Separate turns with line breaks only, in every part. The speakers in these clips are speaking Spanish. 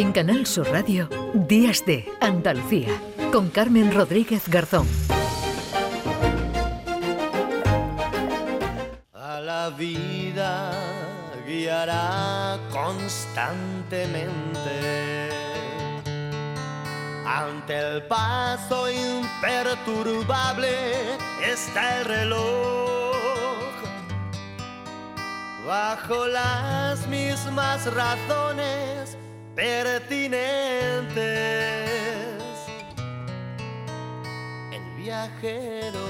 En Canal Sur Radio, Días de Andalucía, con Carmen Rodríguez Garzón.
A la vida guiará constantemente. Ante el paso imperturbable está el reloj. Bajo las mismas razones pertinentes. El viajero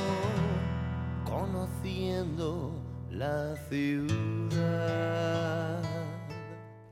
conociendo la ciudad.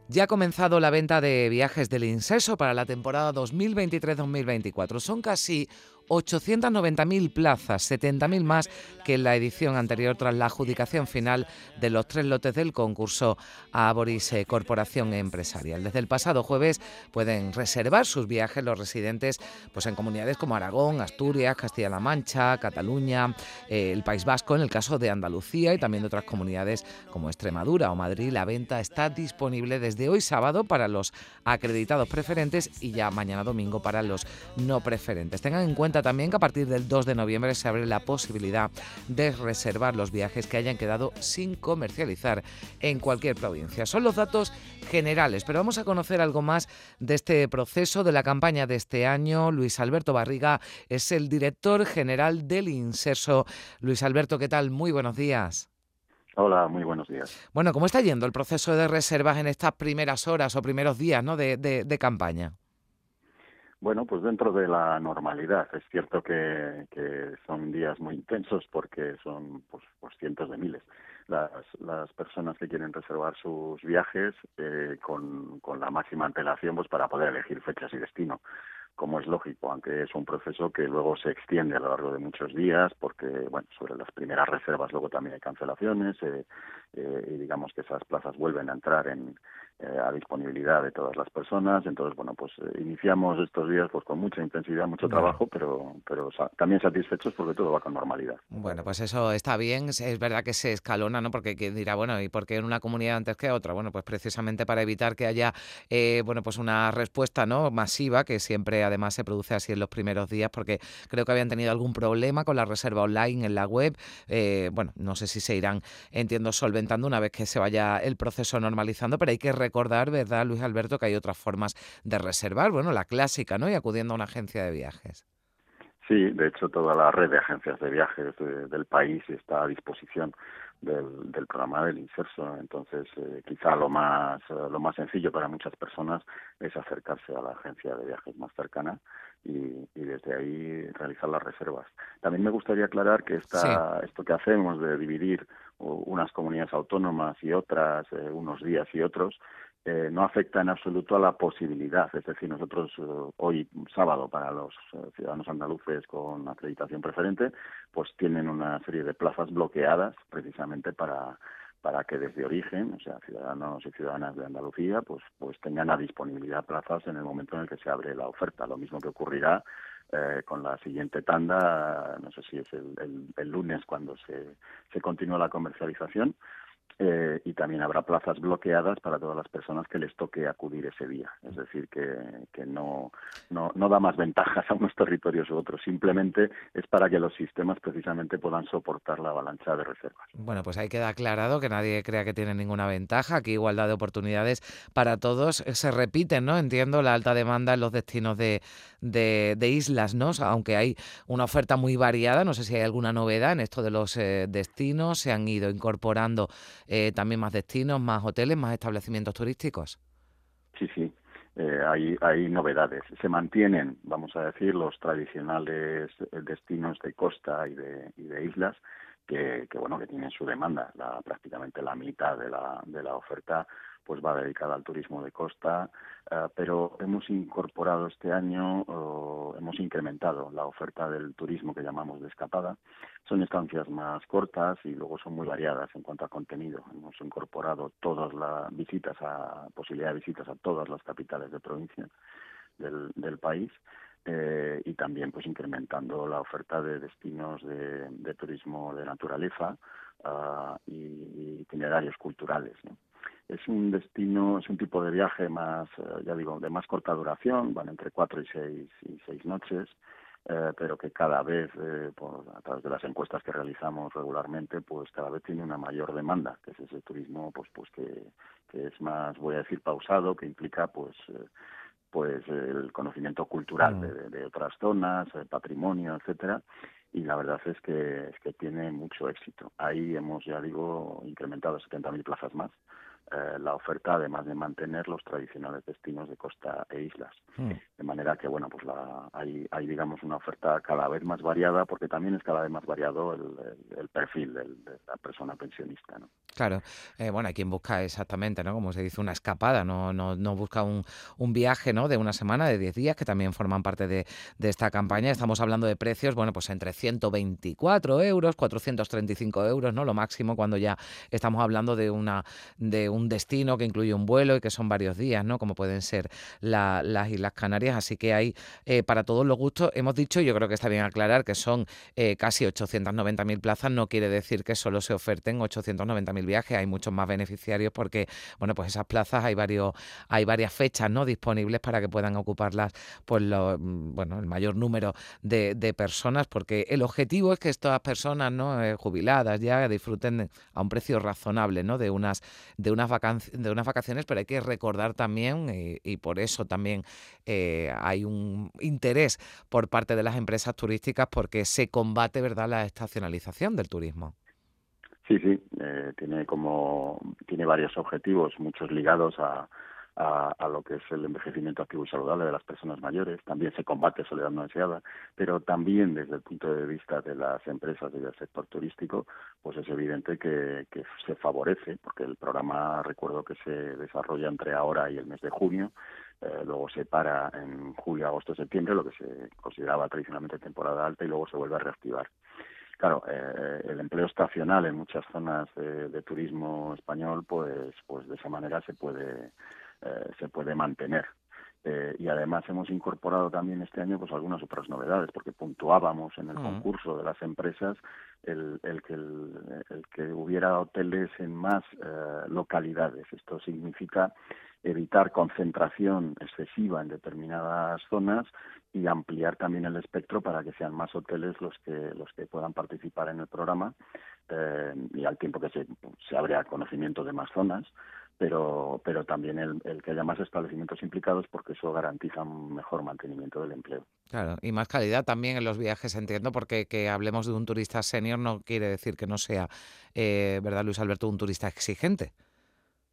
Ya ha comenzado la venta de viajes del Inserso para la temporada 2023-2024. Son casi 890.000 plazas, 70.000 más que en la edición anterior tras la adjudicación final de los tres lotes del concurso a Boris eh, Corporación Empresarial. Desde el pasado jueves pueden reservar sus viajes los residentes pues, en comunidades como Aragón, Asturias, Castilla-La Mancha, Cataluña, eh, el País Vasco, en el caso de Andalucía y también de otras comunidades como Extremadura o Madrid. La venta está disponible desde hoy sábado para los acreditados preferentes y ya mañana domingo para los no preferentes. Tengan en cuenta también que a partir del 2 de noviembre se abre la posibilidad de reservar los viajes que hayan quedado sin comercializar en cualquier provincia. Son los datos generales, pero vamos a conocer algo más de este proceso de la campaña de este año. Luis Alberto Barriga es el director general del Inserso. Luis Alberto, ¿qué tal? Muy buenos días.
Hola, muy buenos días.
Bueno, ¿cómo está yendo el proceso de reservas en estas primeras horas o primeros días ¿no? de, de campaña?
Bueno, pues dentro de la normalidad. Es cierto que, que son días muy intensos porque son pues, pues cientos de miles las, las personas que quieren reservar sus viajes eh, con, la máxima antelación pues para poder elegir fechas y destino como es lógico, aunque es un proceso que luego se extiende a lo largo de muchos días, porque, bueno, sobre las primeras reservas luego también hay cancelaciones eh, eh, y digamos que esas plazas vuelven a entrar en, eh, a disponibilidad de todas las personas. Entonces, bueno, pues eh, iniciamos estos días pues con mucha intensidad, mucho trabajo, pero, pero también satisfechos porque todo va con normalidad.
Bueno, pues eso está bien. Es verdad que se escalona, ¿no? Porque dirá, bueno, ¿y por qué en una comunidad antes que otra? Bueno, pues precisamente para evitar que haya, eh, bueno, pues una respuesta, ¿no? Masiva, que siempre además se produce así en los primeros días, porque creo que habían tenido algún problema con la reserva online en la web. bueno, no sé si se irán, entiendo, solventando una vez que se vaya el proceso normalizando, pero hay que recordar, ¿verdad, Luis Alberto, que hay otras formas de reservar? Bueno, la clásica, ¿no? Y acudiendo a una agencia de viajes.
Sí, de hecho toda la red de agencias de viajes del país está a disposición del, del programa del Inserso. Entonces, eh, quizá lo más eh, lo más sencillo para muchas personas es acercarse a la agencia de viajes más cercana y, y desde ahí realizar las reservas. También me gustaría aclarar que esta, esto que hacemos de dividir unas comunidades autónomas y otras, eh, unos días y otros, eh, no afecta en absoluto a la posibilidad. Es decir, nosotros eh, hoy, sábado, para los ciudadanos andaluces con acreditación preferente, pues tienen una serie de plazas bloqueadas precisamente para para que desde origen, o sea, ciudadanos y ciudadanas de Andalucía, pues, pues tengan a disponibilidad plazas en el momento en el que se abre la oferta. Lo mismo que ocurrirá eh, con la siguiente tanda, no sé si es el, el, lunes cuando se, se continúa la comercialización, eh, y también habrá plazas bloqueadas para todas las personas que les toque acudir ese día. Es decir, que, que no, no, no da más ventajas a unos territorios u otros, simplemente es para que los sistemas precisamente puedan soportar la avalancha de reservas.
Bueno, pues ahí queda aclarado que nadie crea que tiene ninguna ventaja, aquí igualdad de oportunidades para todos. Se repiten, ¿no? Entiendo la alta demanda en los destinos de, de, de islas, ¿no? Aunque hay una oferta muy variada, no sé si hay alguna novedad en esto de los eh, destinos, se han ido incorporando eh, también más destinos, más hoteles, más establecimientos turísticos.
Sí, sí. Eh, hay, hay novedades. Se mantienen, vamos a decir, los tradicionales destinos de costa y de, islas, que, que, bueno que tienen su demanda. La, prácticamente la mitad de la, oferta pues va dedicada al turismo de costa, eh, pero hemos incorporado este año, hemos incrementado la oferta del turismo que llamamos de escapada. Son estancias más cortas y luego son muy variadas en cuanto a contenido. Hemos incorporado todas las visitas, a posibilidad de visitas a todas las capitales de provincia del, país. Eh, y también pues incrementando la oferta de destinos de, turismo de naturaleza uh, y, itinerarios culturales. es un destino, es un tipo de viaje más, eh, ya digo, de más corta duración, van entre cuatro y seis, y seis noches, eh, pero que cada vez, eh, a través de las encuestas que realizamos regularmente, pues cada vez tiene una mayor demanda, que es ese turismo, pues, pues que, que es más, voy a decir, pausado, que implica, pues, eh, pues el conocimiento cultural mm. de, de, otras zonas, el patrimonio, etcétera, y la verdad es que es que tiene mucho éxito. Ahí hemos, ya digo, incrementado 70.000 plazas más eh, la oferta, además de mantener los tradicionales destinos de costa e islas. Hmm. De manera que, bueno, pues la, hay, hay, digamos, una oferta cada vez más variada, porque también es cada vez más variado el, el, perfil de la persona pensionista, ¿no?
Claro, eh, bueno, hay quien busca exactamente, ¿no? Como se dice, una escapada, no, no, no busca un, un viaje, ¿no? De una semana, de 10 días, que también forman parte de, de esta campaña. Estamos hablando de precios, bueno, pues entre 124 euros, 435 euros, ¿no? Lo máximo cuando ya estamos hablando de una de un destino que incluye un vuelo y que son varios días, ¿no? Como pueden ser las Islas Canarias. Así que hay eh, para todos los gustos. Hemos dicho, yo creo que está bien aclarar, que son eh, casi 890.000 plazas. No quiere decir que solo se oferten 890.000 viajes. Hay muchos más beneficiarios porque, bueno, pues esas plazas hay varios, hay varias fechas, ¿no? Disponibles para que puedan ocuparlas, pues, lo, mm, bueno, el mayor número de, personas, porque el objetivo es que estas personas, ¿no? Eh, jubiladas ya disfruten a un precio razonable, ¿no? De unas, de unas de unas vacaciones, pero hay que recordar también, y, por eso también eh, hay un interés por parte de las empresas turísticas porque se combate verdad la estacionalización del turismo.
Sí, sí, eh, tiene como tiene varios objetivos, muchos ligados a, a, lo que es el envejecimiento activo y saludable de las personas mayores, también se combate soledad no deseada, pero también desde el punto de vista de las empresas y del sector turístico, pues es evidente que, que se favorece, porque el programa recuerdo que se desarrolla entre ahora y el mes de junio, eh, luego se para en julio, agosto, septiembre, lo que se consideraba tradicionalmente temporada alta y luego se vuelve a reactivar. Claro, eh, el empleo estacional en muchas zonas de, de, turismo español, pues, pues de esa manera se puede eh, se puede mantener. Eh, y además hemos incorporado también este año pues algunas otras novedades porque puntuábamos en el concurso de las empresas el, el que el, que hubiera hoteles en más eh, localidades. Esto significa evitar concentración excesiva en determinadas zonas y ampliar también el espectro para que sean más hoteles los que los que puedan participar en el programa eh, y al tiempo que se, se abre conocimiento de más zonas pero, pero también el, el, que haya más establecimientos implicados porque eso garantiza un mejor mantenimiento del empleo.
Claro, y más calidad también en los viajes, entiendo, porque que hablemos de un turista senior no quiere decir que no sea, eh, ¿verdad, Luis Alberto, un turista exigente?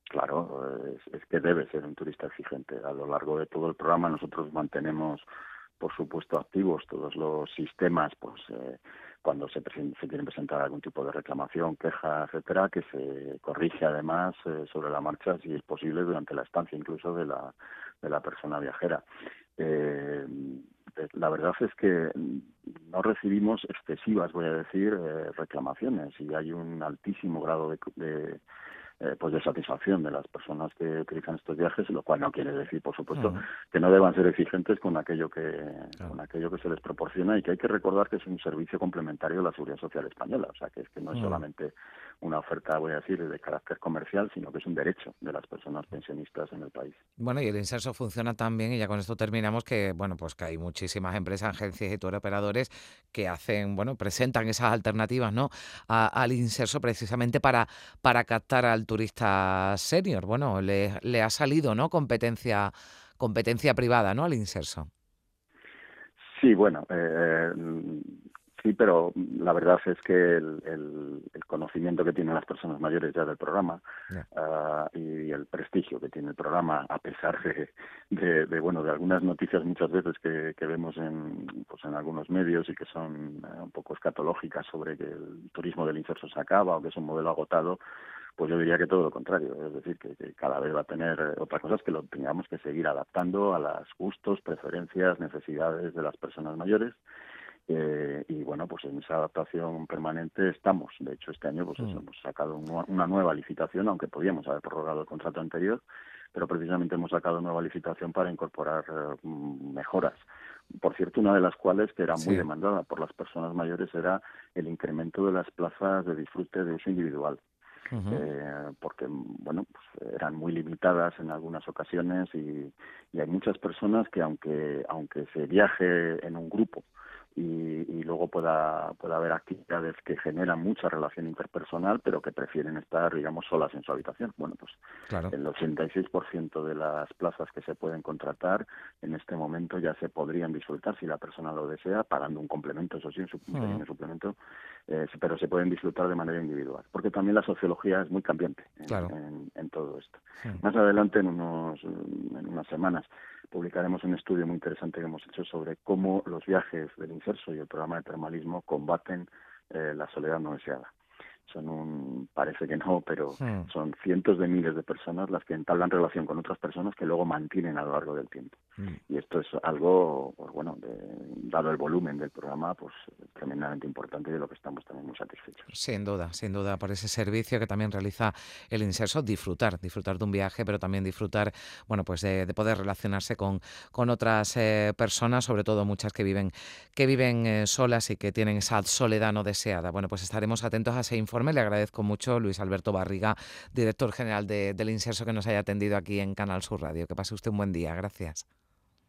Claro, es, es, que debe ser un turista exigente. A lo largo de todo el programa nosotros mantenemos, por supuesto, activos todos los sistemas, pues eh, cuando se, se quiere presentar algún tipo de reclamación, queja, etcétera, que se corrige además eh, sobre la marcha si es posible durante la estancia incluso de la, de la persona viajera. Eh, la verdad es que no recibimos excesivas, voy a decir, eh, reclamaciones y hay un altísimo grado de, de eh, pues de satisfacción de las personas que utilizan estos viajes, lo cual no quiere decir, por supuesto, que no deban ser exigentes con aquello que con aquello que se les proporciona y que hay que recordar que es un servicio complementario de la seguridad social española, o sea que es que no es solamente una oferta, voy a decir, de carácter comercial, sino que es un derecho de las personas pensionistas en el país.
Bueno, y el inserso funciona también, y ya con esto terminamos, que bueno, pues que hay muchísimas empresas, agencias y operadores que hacen, bueno, presentan esas alternativas, ¿no? al inserso precisamente para, para captar al turista senior. Bueno, le, le ha salido, ¿no? Competencia, competencia privada, ¿no? Al inserso.
Sí, bueno, eh, Sí, pero la verdad es que el, el, conocimiento que tienen las personas mayores ya del programa ah, y el prestigio que tiene el programa, a pesar de, de, bueno de algunas noticias muchas veces que, que, vemos en pues en algunos medios y que son eh, un poco escatológicas sobre que el turismo del inserso se acaba o que es un modelo agotado, pues yo diría que todo lo contrario, es decir, que, que cada vez va a tener eh, otras cosas que lo tengamos que seguir adaptando a los gustos, preferencias, necesidades de las personas mayores eh, y bueno, pues en esa adaptación permanente estamos. De hecho, este año pues mm. hemos sacado una nueva licitación, aunque podíamos haber prorrogado el contrato anterior, pero precisamente hemos sacado nueva licitación para incorporar eh, mejoras. Por cierto, una de las cuales que era muy demandada por las personas mayores era el incremento de las plazas de disfrute de uso individual. Eh, porque bueno pues eran muy limitadas en algunas ocasiones y, y hay muchas personas que aunque aunque se viaje en un grupo y, luego pueda, pueda haber actividades que generan mucha relación interpersonal, pero que prefieren estar, digamos, solas en su habitación. Bueno, pues el 86% de las plazas que se pueden contratar en este momento ya se podrían disfrutar si la persona lo desea, pagando un complemento, eso sí, un, mm. suplemento, eh, pero se pueden disfrutar de manera individual, porque también la sociología es muy cambiante en, en, todo esto. Más adelante, en, unos, en unas semanas, publicaremos un estudio muy interesante que hemos hecho sobre cómo los viajes del inserso y el programa de termalismo combaten eh, la soledad no deseada son un, parece que no, pero son cientos de miles de personas las que entablan relación con otras personas que luego mantienen a lo largo del tiempo. Mm. Y esto es algo, pues bueno, dado el volumen del programa, pues tremendamente importante y de lo que estamos también muy satisfechos.
Sin duda, sin duda, por ese servicio que también realiza el Inserso, disfrutar, disfrutar de un viaje, pero también disfrutar, bueno, pues de, poder relacionarse con, con otras eh, personas, sobre todo muchas que viven, que viven eh, solas y que tienen esa soledad no deseada. Bueno, pues estaremos atentos a ese informe le agradezco mucho, Luis Alberto Barriga, director general de, del Inserso, que nos haya atendido aquí en Canal Sur Radio. Que pase usted un buen día. Gracias.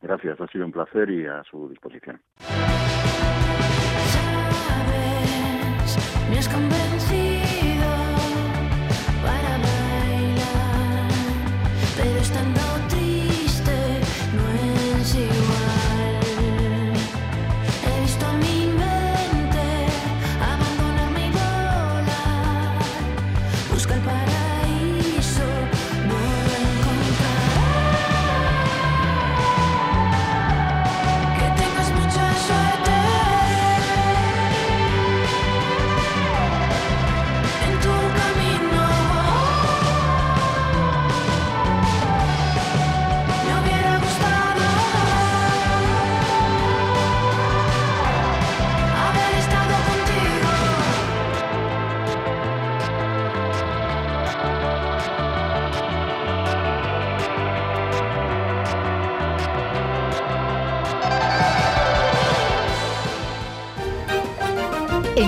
Gracias, ha sido un placer y a su disposición.